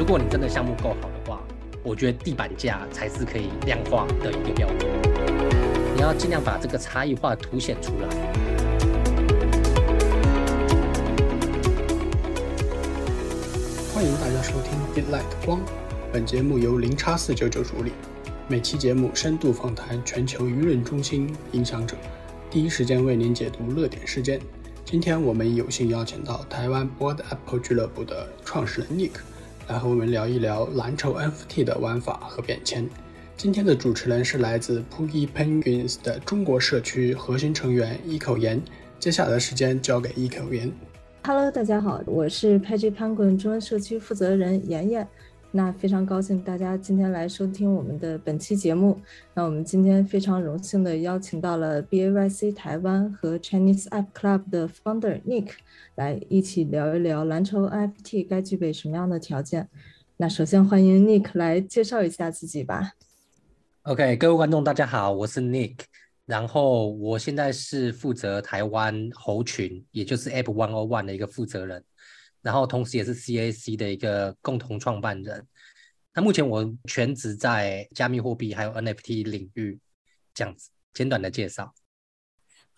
如果你真的项目够好的话，我觉得地板价才是可以量化的一个标准。你要尽量把这个差异化凸显出来。欢迎大家收听《Delight 光》，本节目由零叉四九九主理，每期节目深度访谈全球舆论中心影响者，第一时间为您解读热点事件。今天我们有幸邀请到台湾 Board Apple 俱乐部的创始人 Nick。来和我们聊一聊蓝筹 NFT 的玩法和变迁。今天的主持人是来自 Puyi Penguins 的中国社区核心成员一口言。接下来的时间交给一口言。Hello，大家好，我是 Poogie Penguin 中文社区负责人妍妍。那非常高兴大家今天来收听我们的本期节目。那我们今天非常荣幸的邀请到了 BAYC 台湾和 Chinese App Club 的 Founder Nick 来一起聊一聊蓝筹 NFT 该具备什么样的条件。那首先欢迎 Nick 来介绍一下自己吧。OK，各位观众大家好，我是 Nick，然后我现在是负责台湾猴群，也就是 App One O One 的一个负责人。然后同时也是 CAC 的一个共同创办人。那目前我全职在加密货币还有 NFT 领域，这样子简短的介绍。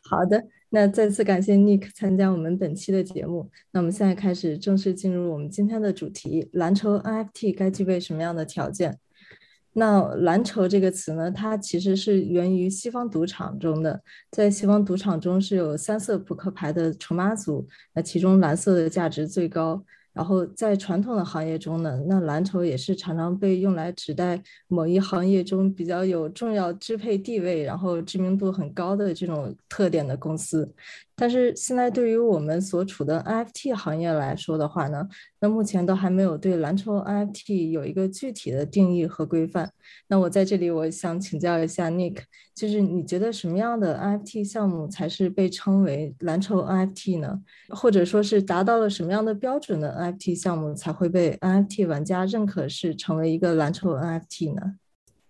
好的，那再次感谢 Nick 参加我们本期的节目。那我们现在开始正式进入我们今天的主题：蓝筹 NFT 该具备什么样的条件？那蓝筹这个词呢，它其实是源于西方赌场中的，在西方赌场中是有三色扑克牌的筹码组，那其中蓝色的价值最高。然后在传统的行业中呢，那蓝筹也是常常被用来指代某一行业中比较有重要支配地位，然后知名度很高的这种特点的公司。但是现在对于我们所处的 NFT 行业来说的话呢，那目前都还没有对蓝筹 NFT 有一个具体的定义和规范。那我在这里我想请教一下 Nick，就是你觉得什么样的 NFT 项目才是被称为蓝筹 NFT 呢？或者说是达到了什么样的标准的 NFT 项目才会被 NFT 玩家认可是成为一个蓝筹 NFT 呢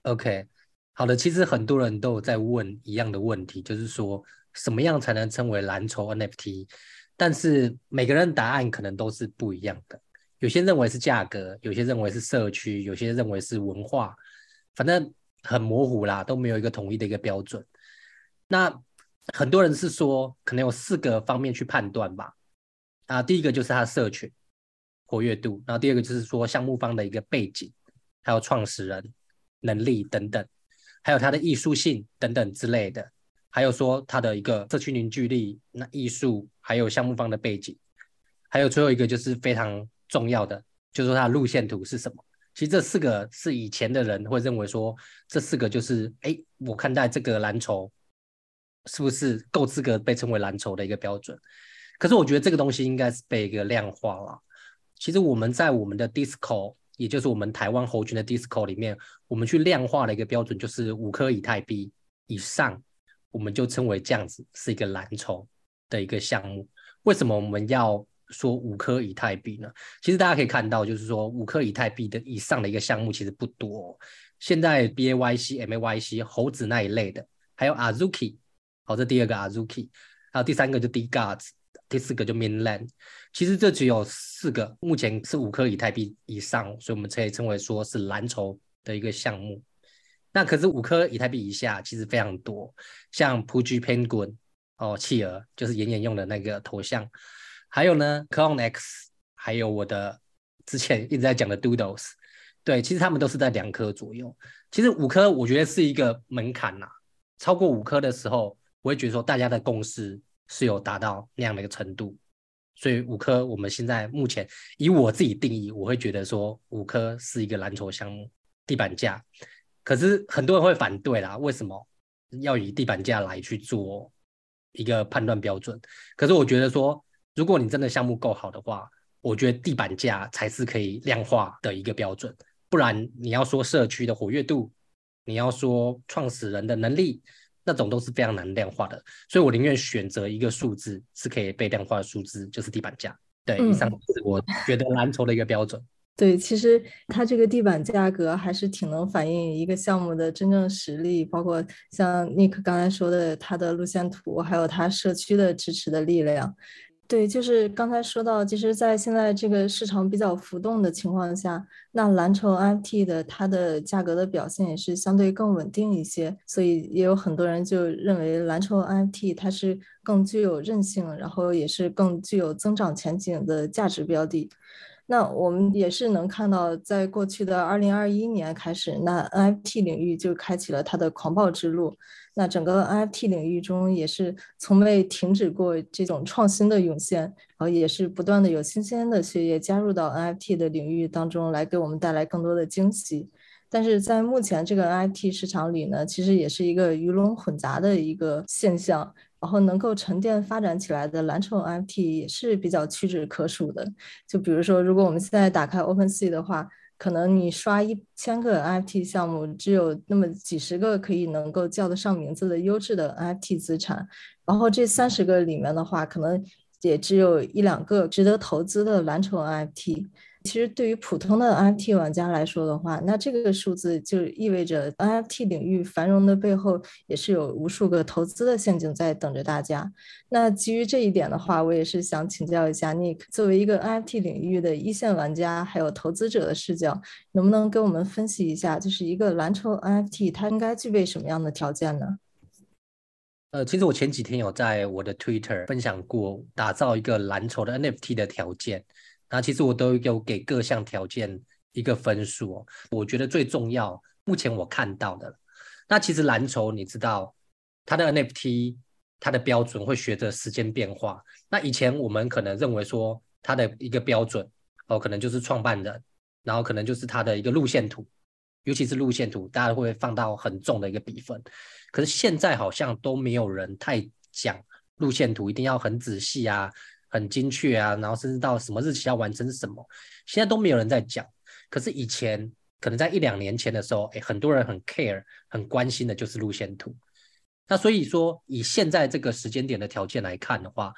？OK，好的，其实很多人都有在问一样的问题，就是说。什么样才能称为蓝筹 NFT？但是每个人答案可能都是不一样的。有些认为是价格，有些认为是社区，有些认为是文化，反正很模糊啦，都没有一个统一的一个标准。那很多人是说，可能有四个方面去判断吧。啊，第一个就是它的社群活跃度，然后第二个就是说项目方的一个背景，还有创始人能力等等，还有它的艺术性等等之类的。还有说它的一个社区凝聚力，那艺术还有项目方的背景，还有最后一个就是非常重要的，就是说它的路线图是什么。其实这四个是以前的人会认为说这四个就是，哎，我看待这个蓝筹是不是够资格被称为蓝筹的一个标准。可是我觉得这个东西应该是被一个量化了。其实我们在我们的 DISCO，也就是我们台湾猴群的 DISCO 里面，我们去量化的一个标准就是五颗以太币以上。我们就称为这样子是一个蓝筹的一个项目。为什么我们要说五颗以太币呢？其实大家可以看到，就是说五颗以太币的以上的一个项目其实不多。现在 B A Y C M A Y C 猴子那一类的，还有 Azuki，好，这第二个 Azuki，还有第三个就 D Gods，第四个就 Mainland。其实这只有四个，目前是五颗以太币以上，所以我们可以称为说是蓝筹的一个项目。那可是五颗以太币以下，其实非常多，像 Poogie Penguin 哦，企鹅就是妍妍用的那个头像，还有呢 Clone X，还有我的之前一直在讲的 Doodles，对，其实他们都是在两颗左右。其实五颗我觉得是一个门槛呐，超过五颗的时候，我会觉得说大家的共识是有达到那样的一个程度，所以五颗我们现在目前以我自己定义，我会觉得说五颗是一个蓝筹项目地板价。可是很多人会反对啦，为什么要以地板价来去做一个判断标准？可是我觉得说，如果你真的项目够好的话，我觉得地板价才是可以量化的一个标准。不然你要说社区的活跃度，你要说创始人的能力，那种都是非常难量化的。所以我宁愿选择一个数字是可以被量化的数字，就是地板价。对，以上是我觉得蓝筹的一个标准。对，其实它这个地板价格还是挺能反映一个项目的真正实力，包括像 Nick 刚才说的，它的路线图，还有它社区的支持的力量。对，就是刚才说到，其实，在现在这个市场比较浮动的情况下，那蓝筹 NFT 的它的价格的表现也是相对更稳定一些，所以也有很多人就认为蓝筹 NFT 它是更具有韧性，然后也是更具有增长前景的价值标的。那我们也是能看到，在过去的二零二一年开始，那 NFT 领域就开启了它的狂暴之路。那整个 NFT 领域中也是从未停止过这种创新的涌现，然后也是不断的有新鲜的血液加入到 NFT 的领域当中来，给我们带来更多的惊喜。但是在目前这个 NFT 市场里呢，其实也是一个鱼龙混杂的一个现象。然后能够沉淀发展起来的蓝筹 NFT 也是比较屈指可数的。就比如说，如果我们现在打开 OpenSea 的话，可能你刷一千个 NFT 项目，只有那么几十个可以能够叫得上名字的优质的 NFT 资产。然后这三十个里面的话，可能也只有一两个值得投资的蓝筹 NFT。其实对于普通的 NFT 玩家来说的话，那这个数字就意味着 NFT 领域繁荣的背后也是有无数个投资的陷阱在等着大家。那基于这一点的话，我也是想请教一下 Nick，作为一个 NFT 领域的一线玩家还有投资者的视角，能不能给我们分析一下，就是一个蓝筹 NFT 它应该具备什么样的条件呢？呃，其实我前几天有在我的 Twitter 分享过打造一个蓝筹的 NFT 的条件。那其实我都有给各项条件一个分数哦。我觉得最重要，目前我看到的，那其实蓝筹你知道，它的 NFT 它的标准会随着时间变化。那以前我们可能认为说它的一个标准哦，可能就是创办人，然后可能就是它的一个路线图，尤其是路线图，大家会放到很重的一个比分。可是现在好像都没有人太讲路线图一定要很仔细啊。很精确啊，然后甚至到什么日期要完成什么，现在都没有人在讲。可是以前可能在一两年前的时候，哎，很多人很 care、很关心的就是路线图。那所以说，以现在这个时间点的条件来看的话，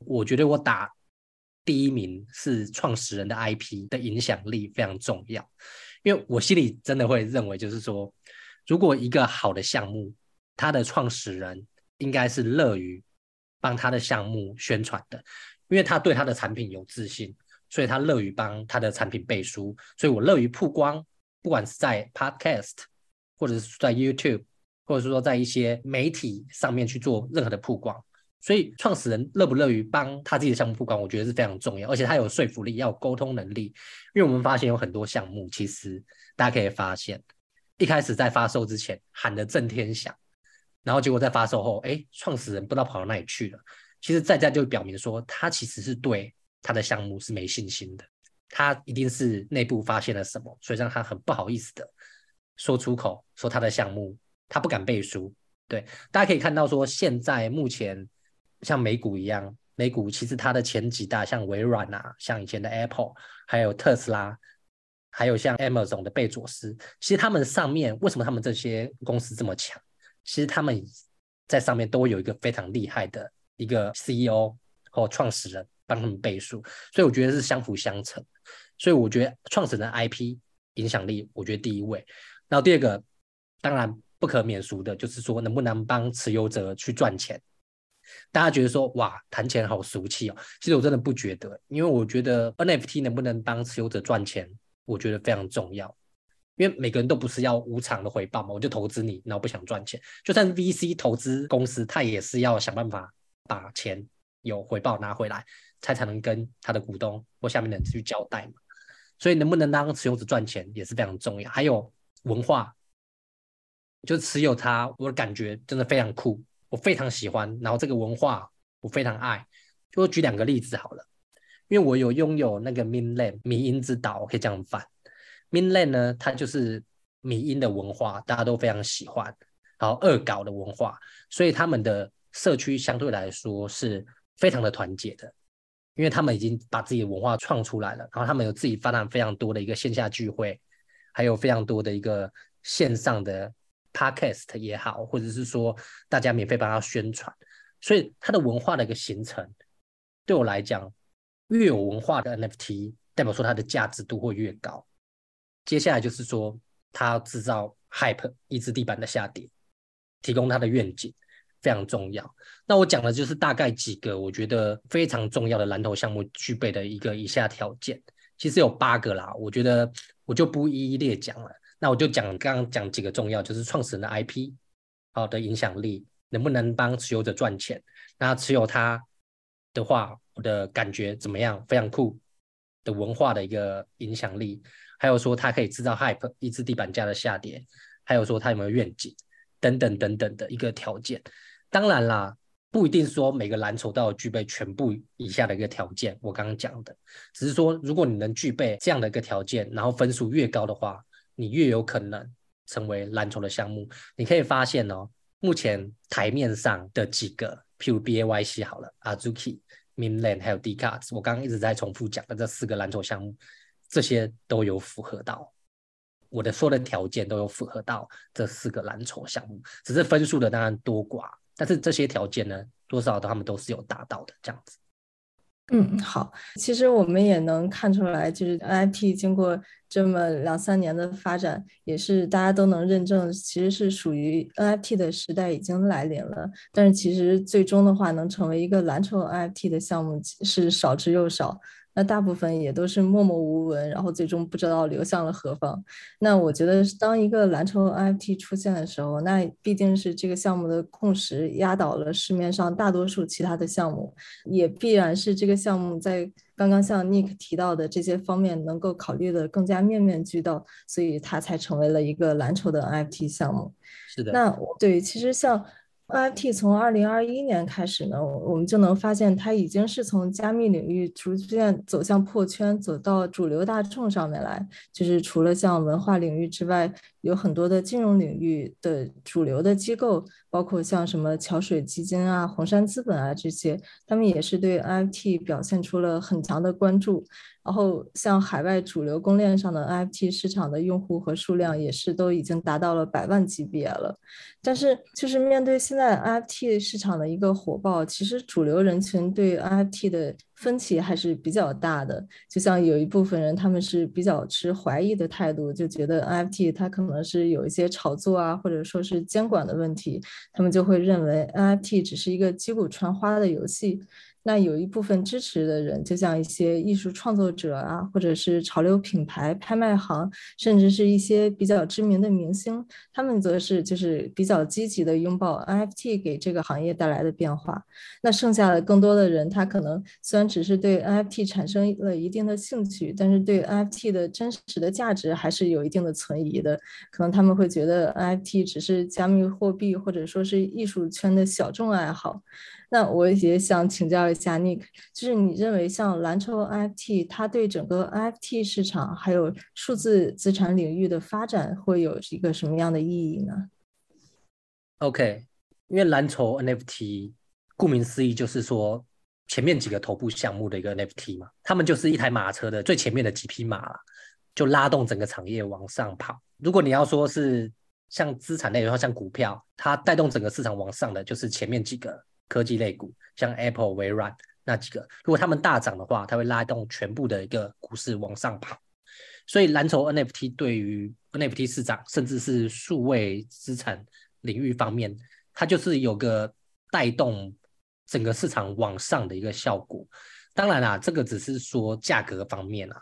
我觉得我打第一名是创始人的 IP 的影响力非常重要。因为我心里真的会认为，就是说，如果一个好的项目，它的创始人应该是乐于帮他的项目宣传的。因为他对他的产品有自信，所以他乐于帮他的产品背书，所以我乐于曝光，不管是在 Podcast，或者是在 YouTube，或者是说在一些媒体上面去做任何的曝光。所以创始人乐不乐于帮他自己的项目曝光，我觉得是非常重要，而且他有说服力，要有沟通能力。因为我们发现有很多项目，其实大家可以发现，一开始在发售之前喊得震天响，然后结果在发售后，哎，创始人不知道跑到哪里去了。其实在家就表明说，他其实是对他的项目是没信心的，他一定是内部发现了什么，所以让他很不好意思的说出口，说他的项目他不敢背书。对，大家可以看到说，现在目前像美股一样，美股其实它的前几大像微软啊，像以前的 Apple，还有特斯拉，还有像 Amazon 的贝佐斯，其实他们上面为什么他们这些公司这么强？其实他们在上面都有一个非常厉害的。一个 CEO 或创始人帮他们背书，所以我觉得是相辅相成。所以我觉得创始人 IP 影响力，我觉得第一位。然后第二个，当然不可免俗的就是说，能不能帮持有者去赚钱？大家觉得说，哇，谈钱好俗气哦。其实我真的不觉得，因为我觉得 NFT 能不能帮持有者赚钱，我觉得非常重要。因为每个人都不是要无偿的回报嘛，我就投资你，然后不想赚钱。就算 VC 投资公司，他也是要想办法。把钱有回报拿回来，他才能跟他的股东或下面的人去交代嘛。所以能不能让持有者赚钱也是非常重要。还有文化，就持有它，我的感觉真的非常酷，我非常喜欢。然后这个文化我非常爱。就举两个例子好了，因为我有拥有那个 Minland 米音之岛，可以这样翻。Minland 呢，它就是米音的文化，大家都非常喜欢。然后恶搞的文化，所以他们的。社区相对来说是非常的团结的，因为他们已经把自己的文化创出来了，然后他们有自己发展非常多的一个线下聚会，还有非常多的一个线上的 podcast 也好，或者是说大家免费帮他宣传，所以他的文化的一个形成，对我来讲，越有文化的 NFT 代表说它的价值度会越高。接下来就是说，他制造 hype 一支地板的下跌，提供他的愿景。非常重要。那我讲的就是大概几个我觉得非常重要的蓝筹项目具备的一个以下条件，其实有八个啦，我觉得我就不一一列讲了。那我就讲刚刚讲几个重要，就是创始人的 IP 好的影响力，能不能帮持有者赚钱？那持有它的话，我的感觉怎么样？非常酷的文化的一个影响力，还有说它可以制造 hype，抑制地板价的下跌，还有说它有没有愿景等等等等的一个条件。当然啦，不一定说每个蓝筹都要具备全部以下的一个条件。我刚刚讲的，只是说如果你能具备这样的一个条件，然后分数越高的话，你越有可能成为蓝筹的项目。你可以发现哦，目前台面上的几个，譬如 B A Y C 好了，Azuki、Minland 还有 D Cards，我刚刚一直在重复讲的这四个蓝筹项目，这些都有符合到我的说的条件，都有符合到这四个蓝筹项目，只是分数的当然多寡。但是这些条件呢，多少他们都是有达到的，这样子。嗯，好，其实我们也能看出来，就是 NFT 经过这么两三年的发展，也是大家都能认证，其实是属于 NFT 的时代已经来临了。但是其实最终的话，能成为一个蓝筹 NFT 的项目是少之又少。那大部分也都是默默无闻，然后最终不知道流向了何方。那我觉得，当一个蓝筹 NFT 出现的时候，那毕竟是这个项目的共识压倒了市面上大多数其他的项目，也必然是这个项目在刚刚像 Nick 提到的这些方面能够考虑的更加面面俱到，所以它才成为了一个蓝筹的 NFT 项目。是的。那对，其实像。NFT 从二零二一年开始呢，我们就能发现它已经是从加密领域逐渐走向破圈，走到主流大众上面来。就是除了像文化领域之外，有很多的金融领域的主流的机构，包括像什么桥水基金啊、红杉资本啊这些，他们也是对 NFT 表现出了很强的关注。然后，像海外主流公链上的 NFT 市场的用户和数量也是都已经达到了百万级别了。但是，就是面对现在 NFT 市场的一个火爆，其实主流人群对 NFT 的分歧还是比较大的。就像有一部分人，他们是比较持怀疑的态度，就觉得 NFT 它可能是有一些炒作啊，或者说是监管的问题，他们就会认为 NFT 只是一个击鼓传花的游戏。那有一部分支持的人，就像一些艺术创作者啊，或者是潮流品牌、拍卖行，甚至是一些比较知名的明星，他们则是就是比较积极的拥抱 NFT 给这个行业带来的变化。那剩下的更多的人，他可能虽然只是对 NFT 产生了一定的兴趣，但是对 NFT 的真实的价值还是有一定的存疑的。可能他们会觉得 NFT 只是加密货币或者说是艺术圈的小众爱好。那我也想请教一下 Nick，就是你认为像蓝筹 NFT，它对整个 NFT 市场还有数字资产领域的发展会有一个什么样的意义呢？OK，因为蓝筹 NFT 顾名思义就是说前面几个头部项目的一个 NFT 嘛，他们就是一台马车的最前面的几匹马，就拉动整个产业往上跑。如果你要说是像资产类的话，像股票，它带动整个市场往上的就是前面几个。科技类股，像 Apple、微软那几个，如果他们大涨的话，它会拉动全部的一个股市往上跑。所以蓝筹 NFT 对于 NFT 市场，甚至是数位资产领域方面，它就是有个带动整个市场往上的一个效果。当然啦，这个只是说价格方面啊，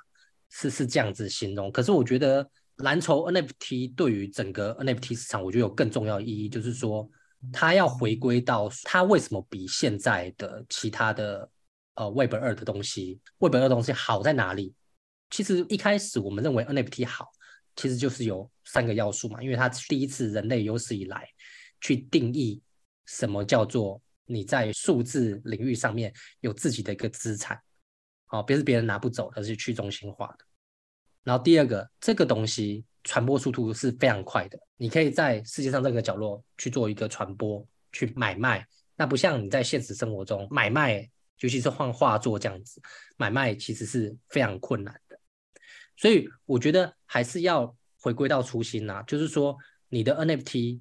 是是这样子形容。可是我觉得蓝筹 NFT 对于整个 NFT 市场，我觉得有更重要意义，就是说。它要回归到它为什么比现在的其他的呃 Web 二的东西，Web 二的东西好在哪里？其实一开始我们认为 NFT 好，其实就是有三个要素嘛，因为它第一次人类有史以来去定义什么叫做你在数字领域上面有自己的一个资产，好，别是别人拿不走，而是去中心化的。然后第二个，这个东西。传播速度是非常快的，你可以在世界上任何角落去做一个传播、去买卖。那不像你在现实生活中买卖，尤其是换画作这样子买卖，其实是非常困难的。所以我觉得还是要回归到初心呐，就是说你的 NFT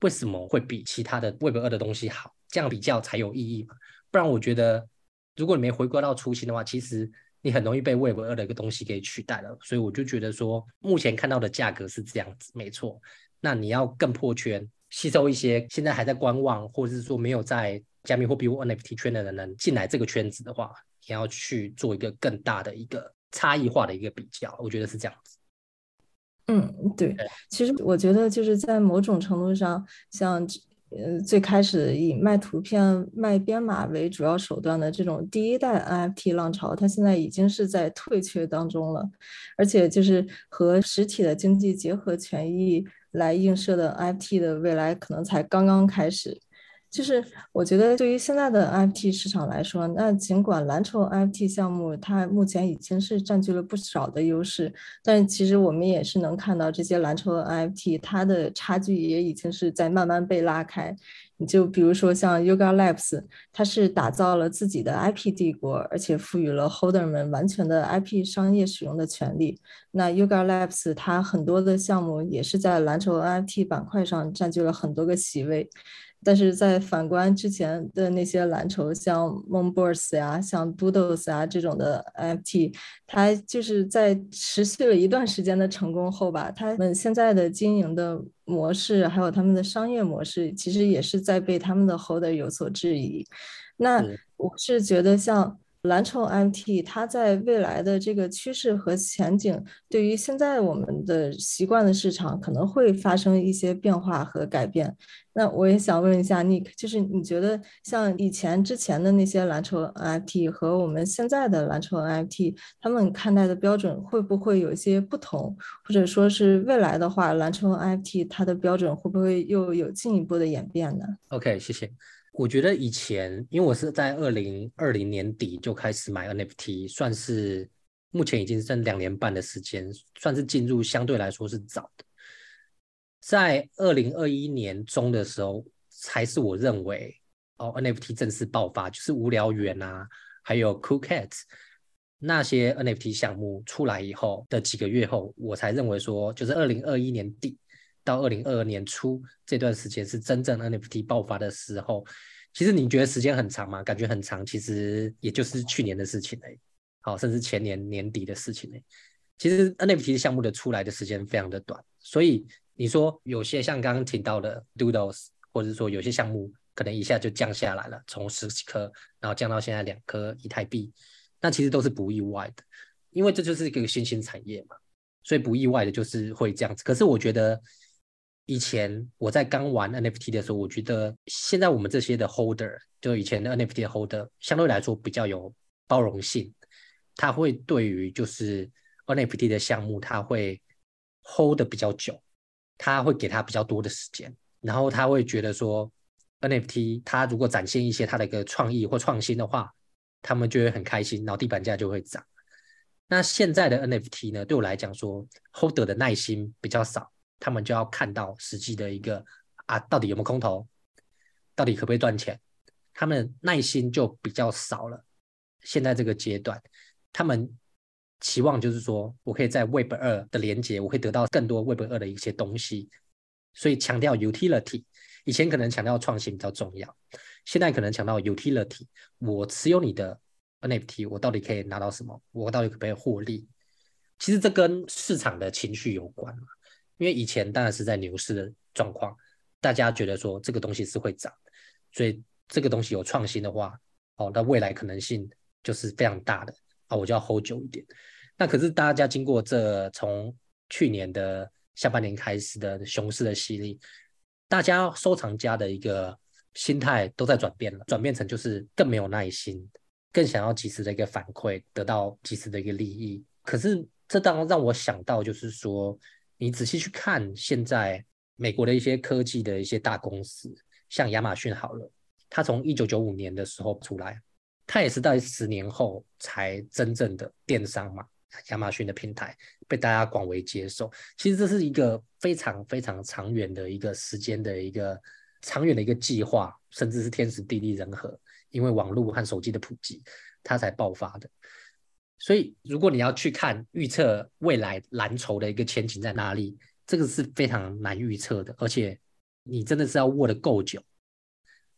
为什么会比其他的 Web 二的东西好？这样比较才有意义嘛。不然我觉得，如果你没回归到初心的话，其实。你很容易被 Web 二的一个东西给取代了，所以我就觉得说，目前看到的价格是这样子，没错。那你要更破圈，吸收一些现在还在观望，或者是说没有在加密货币或 NFT 圈的人进来这个圈子的话，你要去做一个更大的一个差异化的一个比较，我觉得是这样子。嗯，对，其实我觉得就是在某种程度上，像呃最开始以卖图片、卖编码为主要手段的这种第一代 NFT 浪潮，它现在已经是在退却当中了，而且就是和实体的经济结合权益来映射的 NFT 的未来，可能才刚刚开始。就是我觉得，对于现在的 NFT 市场来说，那尽管蓝筹 NFT 项目它目前已经是占据了不少的优势，但其实我们也是能看到这些蓝筹 NFT 它的差距也已经是在慢慢被拉开。你就比如说像 Yuga Labs，它是打造了自己的 IP 帝国，而且赋予了 Holder 们完全的 IP 商业使用的权利。那 Yuga Labs 它很多的项目也是在蓝筹 NFT 板块上占据了很多个席位。但是在反观之前的那些蓝筹，像 Moonburst 呀、像 Doodles 啊这种的 NFT，它就是在持续了一段时间的成功后吧，他们现在的经营的模式，还有他们的商业模式，其实也是在被他们的 Holder 有所质疑。那我是觉得像。蓝筹 MT，它在未来的这个趋势和前景，对于现在我们的习惯的市场，可能会发生一些变化和改变。那我也想问一下 Nick，就是你觉得像以前之前的那些蓝筹 NFT 和我们现在的蓝筹 NFT，他们看待的标准会不会有一些不同？或者说是未来的话，蓝筹 NFT 它的标准会不会又有进一步的演变呢？OK，谢谢。我觉得以前，因为我是在二零二零年底就开始买 NFT，算是目前已经剩两年半的时间，算是进入相对来说是早的。在二零二一年中的时候，才是我认为哦 NFT 正式爆发，就是无聊猿啊，还有 Cool Cat 那些 NFT 项目出来以后的几个月后，我才认为说，就是二零二一年底。到二零二二年初这段时间是真正 NFT 爆发的时候，其实你觉得时间很长吗？感觉很长，其实也就是去年的事情嘞，好，甚至前年年底的事情嘞。其实 NFT 项目的出来的时间非常的短，所以你说有些像刚刚提到的 Doodles，或者说有些项目可能一下就降下来了，从十几颗然后降到现在两颗以太币，那其实都是不意外的，因为这就是一个新兴产业嘛，所以不意外的就是会这样子。可是我觉得。以前我在刚玩 NFT 的时候，我觉得现在我们这些的 holder，就以前的 NFT 的 holder，相对来说比较有包容性。他会对于就是 NFT 的项目，他会 hold 的比较久，他会给他比较多的时间，然后他会觉得说 NFT 他如果展现一些他的一个创意或创新的话，他们就会很开心，然后地板价就会涨。那现在的 NFT 呢，对我来讲说 holder 的耐心比较少。他们就要看到实际的一个啊，到底有没有空头，到底可不可以赚钱，他们耐心就比较少了。现在这个阶段，他们期望就是说我可以在 Web 二的连接，我会得到更多 Web 二的一些东西，所以强调 utility。以前可能强调创新比较重要，现在可能强调 utility。我持有你的 NFT，我到底可以拿到什么？我到底可不可以获利？其实这跟市场的情绪有关嘛。因为以前当然是在牛市的状况，大家觉得说这个东西是会涨，所以这个东西有创新的话，哦，那未来可能性就是非常大的啊，我就要 hold 久一点。那可是大家经过这从去年的下半年开始的熊市的洗礼，大家收藏家的一个心态都在转变了，转变成就是更没有耐心，更想要及时的一个反馈，得到及时的一个利益。可是这当然让我想到就是说。你仔细去看，现在美国的一些科技的一些大公司，像亚马逊好了，它从一九九五年的时候出来，它也是在十年后才真正的电商嘛，亚马逊的平台被大家广为接受。其实这是一个非常非常长远的一个时间的一个长远的一个计划，甚至是天时地利人和，因为网络和手机的普及，它才爆发的。所以，如果你要去看预测未来蓝筹的一个前景在哪里，这个是非常难预测的，而且你真的是要握得够久，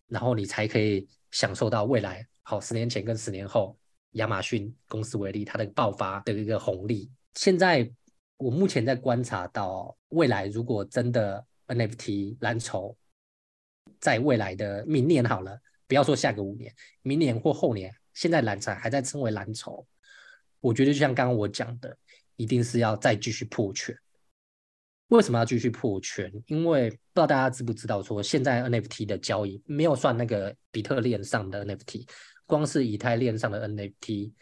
然后你才可以享受到未来。好，十年前跟十年后，亚马逊公司为例，它的爆发的一个红利。现在我目前在观察到，未来如果真的 NFT 蓝筹在未来的明年好了，不要说下个五年，明年或后年，现在蓝筹还在称为蓝筹，我觉得就像刚刚我讲的，一定是要再继续破圈。为什么要继续破圈？因为不知道大家知不知道，说现在 NFT 的交易没有算那个比特链上的 NFT，光是以太链上的 NFT，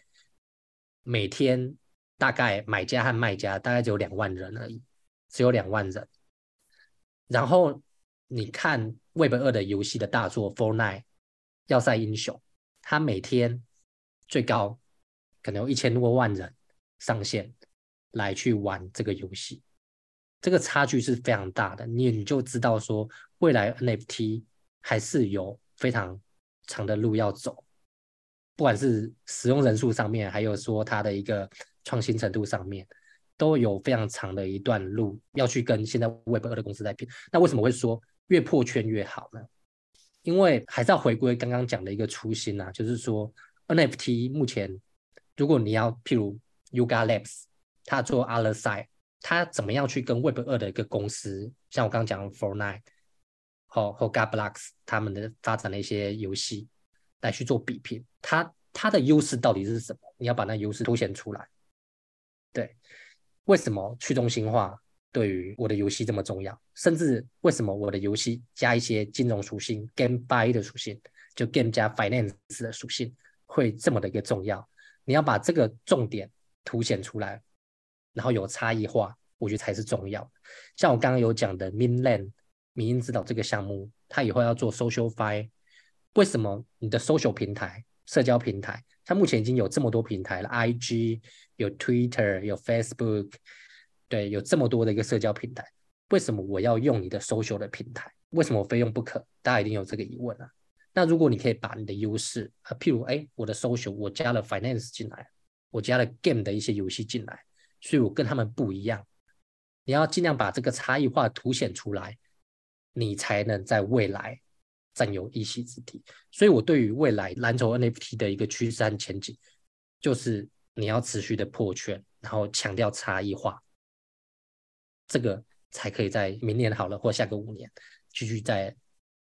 每天大概买家和卖家大概只有两万人而已，只有两万人。然后你看 Web 二的游戏的大作《Fortnite》要塞英雄，它每天最高可能有一千多万人上线来去玩这个游戏。这个差距是非常大的，你你就知道说，未来 NFT 还是有非常长的路要走，不管是使用人数上面，还有说它的一个创新程度上面，都有非常长的一段路要去跟现在 Web 二的公司在拼。那为什么会说越破圈越好呢？因为还是要回归刚刚讲的一个初心啊，就是说 NFT 目前，如果你要譬如 Yuga Labs，他做 Other Side。他怎么样去跟 Web 二的一个公司，像我刚刚讲 Fortnite 和和 GabBlocks 他们的发展的一些游戏来去做比拼，它它的优势到底是什么？你要把那优势凸显出来。对，为什么去中心化对于我的游戏这么重要？甚至为什么我的游戏加一些金融属性 GameFi 的属性，就 Game 加 Finance 的属性会这么的一个重要？你要把这个重点凸显出来。然后有差异化，我觉得才是重要。像我刚刚有讲的 Minland 民音指导这个项目，它以后要做 Social Fi。为什么你的 Social 平台、社交平台，它目前已经有这么多平台了，IG 有 Twitter 有 Facebook，对，有这么多的一个社交平台，为什么我要用你的 Social 的平台？为什么非用不可？大家一定有这个疑问啊。那如果你可以把你的优势啊，譬如哎，我的 Social 我加了 Finance 进来，我加了 Game 的一些游戏进来。所以我跟他们不一样，你要尽量把这个差异化凸显出来，你才能在未来占有一席之地。所以我对于未来蓝筹 NFT 的一个趋势和前景，就是你要持续的破圈，然后强调差异化，这个才可以在明年好了或下个五年继续在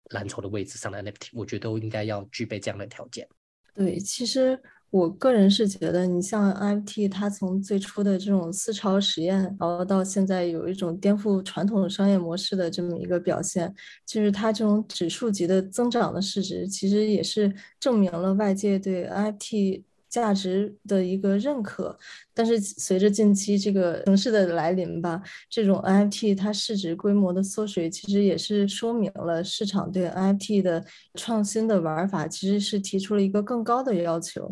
蓝筹的位置上的 NFT，我觉得都应该要具备这样的条件。对，其实。我个人是觉得，你像 NFT，它从最初的这种思潮实验，然后到现在有一种颠覆传统商业模式的这么一个表现，就是它这种指数级的增长的市值，其实也是证明了外界对 NFT。价值的一个认可，但是随着近期这个城市的来临吧，这种 NFT 它市值规模的缩水，其实也是说明了市场对 NFT 的创新的玩法其实是提出了一个更高的要求。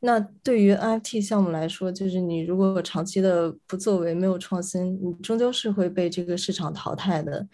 那对于 NFT 项目来说，就是你如果长期的不作为，没有创新，你终究是会被这个市场淘汰的。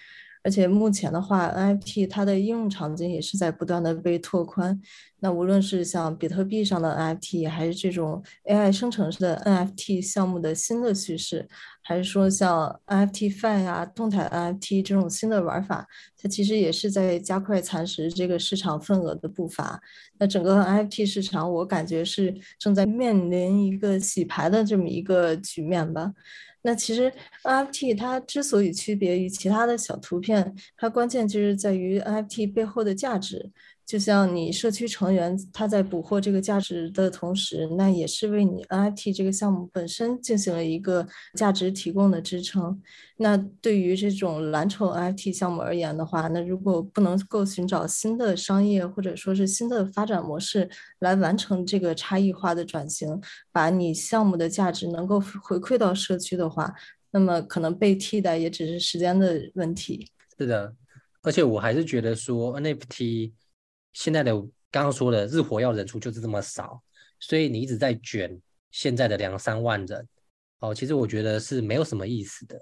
而且目前的话，NFT 它的应用场景也是在不断的被拓宽。那无论是像比特币上的 NFT，还是这种 AI 生成式的 NFT 项目的新的趋势，还是说像 NFT Fi 啊、动态 NFT 这种新的玩法，它其实也是在加快蚕食这个市场份额的步伐。那整个 NFT 市场，我感觉是正在面临一个洗牌的这么一个局面吧。那其实 NFT 它之所以区别于其他的小图片，它关键就是在于 NFT 背后的价值。就像你社区成员他在捕获这个价值的同时，那也是为你 NFT 这个项目本身进行了一个价值提供的支撑。那对于这种蓝筹 NFT 项目而言的话，那如果不能够寻找新的商业或者说是新的发展模式来完成这个差异化的转型，把你项目的价值能够回馈到社区的话，那么可能被替代也只是时间的问题。是的，而且我还是觉得说 NFT。现在的刚刚说的日活要人数就是这么少，所以你一直在卷现在的两三万人，哦，其实我觉得是没有什么意思的。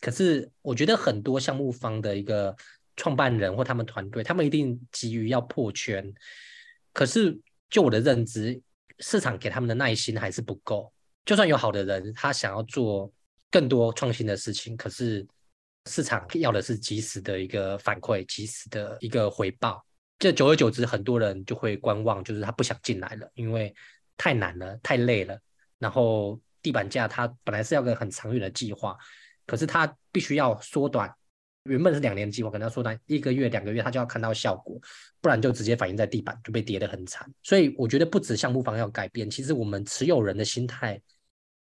可是我觉得很多项目方的一个创办人或他们团队，他们一定急于要破圈。可是就我的认知，市场给他们的耐心还是不够。就算有好的人，他想要做更多创新的事情，可是市场要的是及时的一个反馈，及时的一个回报。这久而久之，很多人就会观望，就是他不想进来了，因为太难了，太累了。然后地板价它本来是要个很长远的计划，可是它必须要缩短原本是两年计划，可能要缩短一个月、两个月他就要看到效果，不然就直接反映在地板就被跌得很惨。所以我觉得不止项目方要改变，其实我们持有人的心态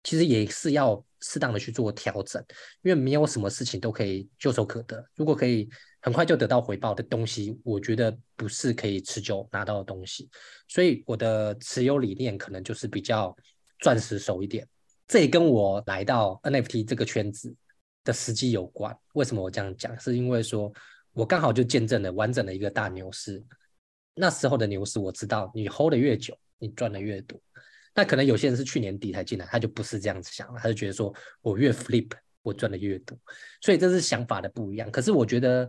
其实也是要适当的去做调整，因为没有什么事情都可以就手可得。如果可以很快就得到回报的东西，我觉得不是可以持久拿到的东西。所以我的持有理念可能就是比较钻石手一点。这也跟我来到 NFT 这个圈子的时机有关。为什么我这样讲？是因为说我刚好就见证了完整的一个大牛市。那时候的牛市，我知道你 hold 的越久，你赚的越多。那可能有些人是去年底才进来，他就不是这样子想了，他就觉得说我越 flip，我赚的越多。所以这是想法的不一样。可是我觉得，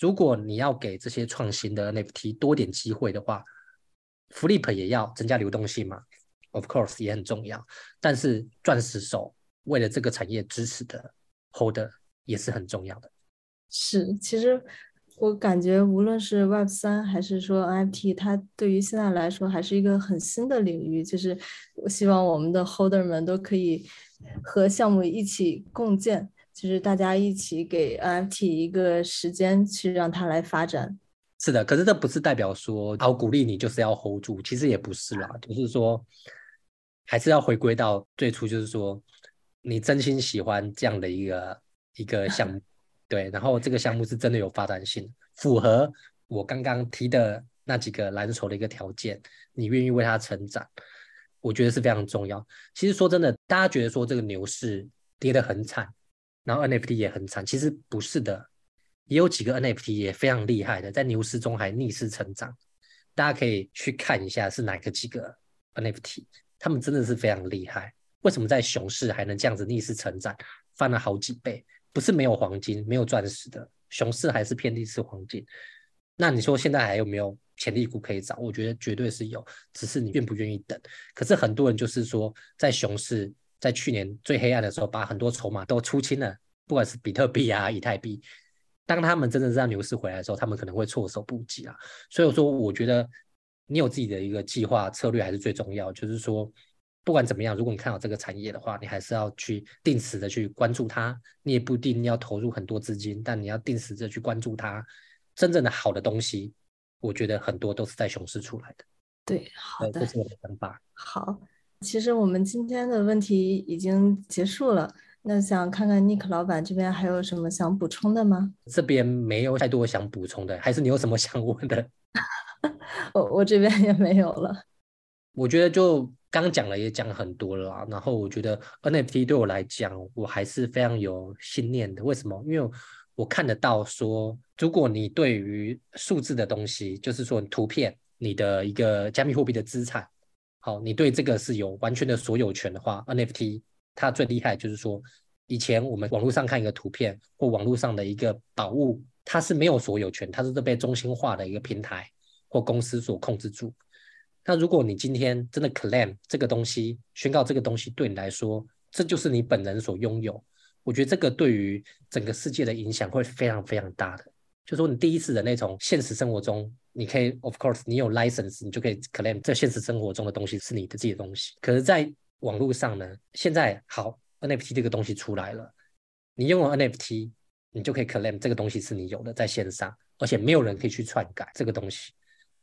如果你要给这些创新的 NFT 多点机会的话，flip 也要增加流动性嘛。Of course 也很重要，但是钻石手为了这个产业支持的 holder 也是很重要的。是，其实我感觉无论是 Web 三还是说 NFT，它对于现在来说还是一个很新的领域。就是我希望我们的 holder 们都可以和项目一起共建，就是大家一起给 NFT 一个时间去让它来发展。是的，可是这不是代表说好鼓励你就是要 hold 住，其实也不是啦，就是说。还是要回归到最初，就是说你真心喜欢这样的一个一个项目，对，然后这个项目是真的有发展性，符合我刚刚提的那几个蓝筹的一个条件，你愿意为它成长，我觉得是非常重要。其实说真的，大家觉得说这个牛市跌得很惨，然后 NFT 也很惨，其实不是的，也有几个 NFT 也非常厉害的，在牛市中还逆势成长，大家可以去看一下是哪个几个 NFT。他们真的是非常厉害，为什么在熊市还能这样子逆势成长，翻了好几倍？不是没有黄金、没有钻石的熊市，还是遍地是黄金。那你说现在还有没有潜力股可以找？我觉得绝对是有，只是你愿不愿意等。可是很多人就是说，在熊市在去年最黑暗的时候，把很多筹码都出清了，不管是比特币啊、以太币。当他们真的让牛市回来的时候，他们可能会措手不及啊。所以我说，我觉得。你有自己的一个计划策略还是最重要。就是说，不管怎么样，如果你看好这个产业的话，你还是要去定时的去关注它。你也不一定要投入很多资金，但你要定时的去关注它。真正的好的东西，我觉得很多都是在熊市出来的。对，好的，这是我的想法。好，其实我们今天的问题已经结束了。那想看看 Nick 老板这边还有什么想补充的吗？这边没有太多想补充的，还是你有什么想问的？我我这边也没有了。我觉得就刚讲了，也讲很多了啦。然后我觉得 NFT 对我来讲，我还是非常有信念的。为什么？因为我看得到说，如果你对于数字的东西，就是说图片，你的一个加密货币的资产，好，你对这个是有完全的所有权的话，NFT 它最厉害就是说，以前我们网络上看一个图片或网络上的一个宝物，它是没有所有权，它是被中心化的一个平台。或公司所控制住。那如果你今天真的 claim 这个东西，宣告这个东西对你来说，这就是你本人所拥有，我觉得这个对于整个世界的影响会非常非常大的。就说你第一次的那种现实生活中，你可以 of course 你有 license，你就可以 claim 这现实生活中的东西是你的自己的东西。可是，在网络上呢，现在好 NFT 这个东西出来了，你拥有 NFT，你就可以 claim 这个东西是你有的，在线上，而且没有人可以去篡改这个东西。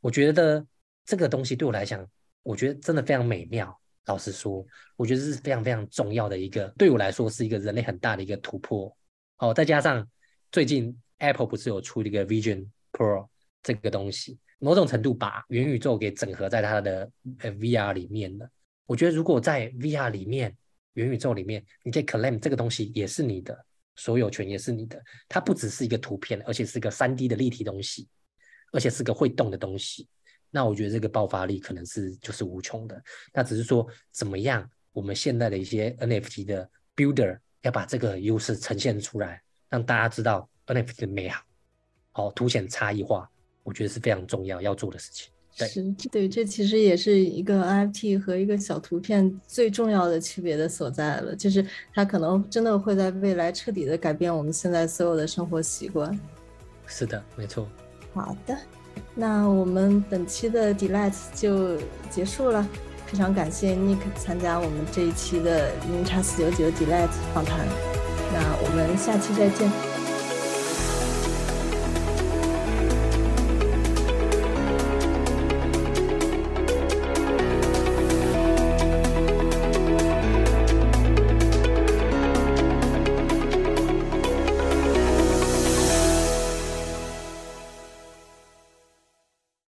我觉得这个东西对我来讲，我觉得真的非常美妙。老实说，我觉得是非常非常重要的一个，对我来说是一个人类很大的一个突破。哦，再加上最近 Apple 不是有出一个 Vision Pro 这个东西，某种程度把元宇宙给整合在它的呃 VR 里面了。我觉得如果在 VR 里面，元宇宙里面，你可以 claim 这个东西也是你的，所有权也是你的。它不只是一个图片，而且是个三 D 的立体东西。而且是个会动的东西，那我觉得这个爆发力可能是就是无穷的。那只是说怎么样，我们现在的一些 NFT 的 builder 要把这个优势呈现出来，让大家知道 NFT 的美好，好凸显差异化，我觉得是非常重要要做的事情。是对，这其实也是一个 NFT 和一个小图片最重要的区别的所在了，就是它可能真的会在未来彻底的改变我们现在所有的生活习惯。是的，没错。好的，那我们本期的 Delight 就结束了。非常感谢 Nick 参加我们这一期的零叉四九九 Delight 访谈。那我们下期再见。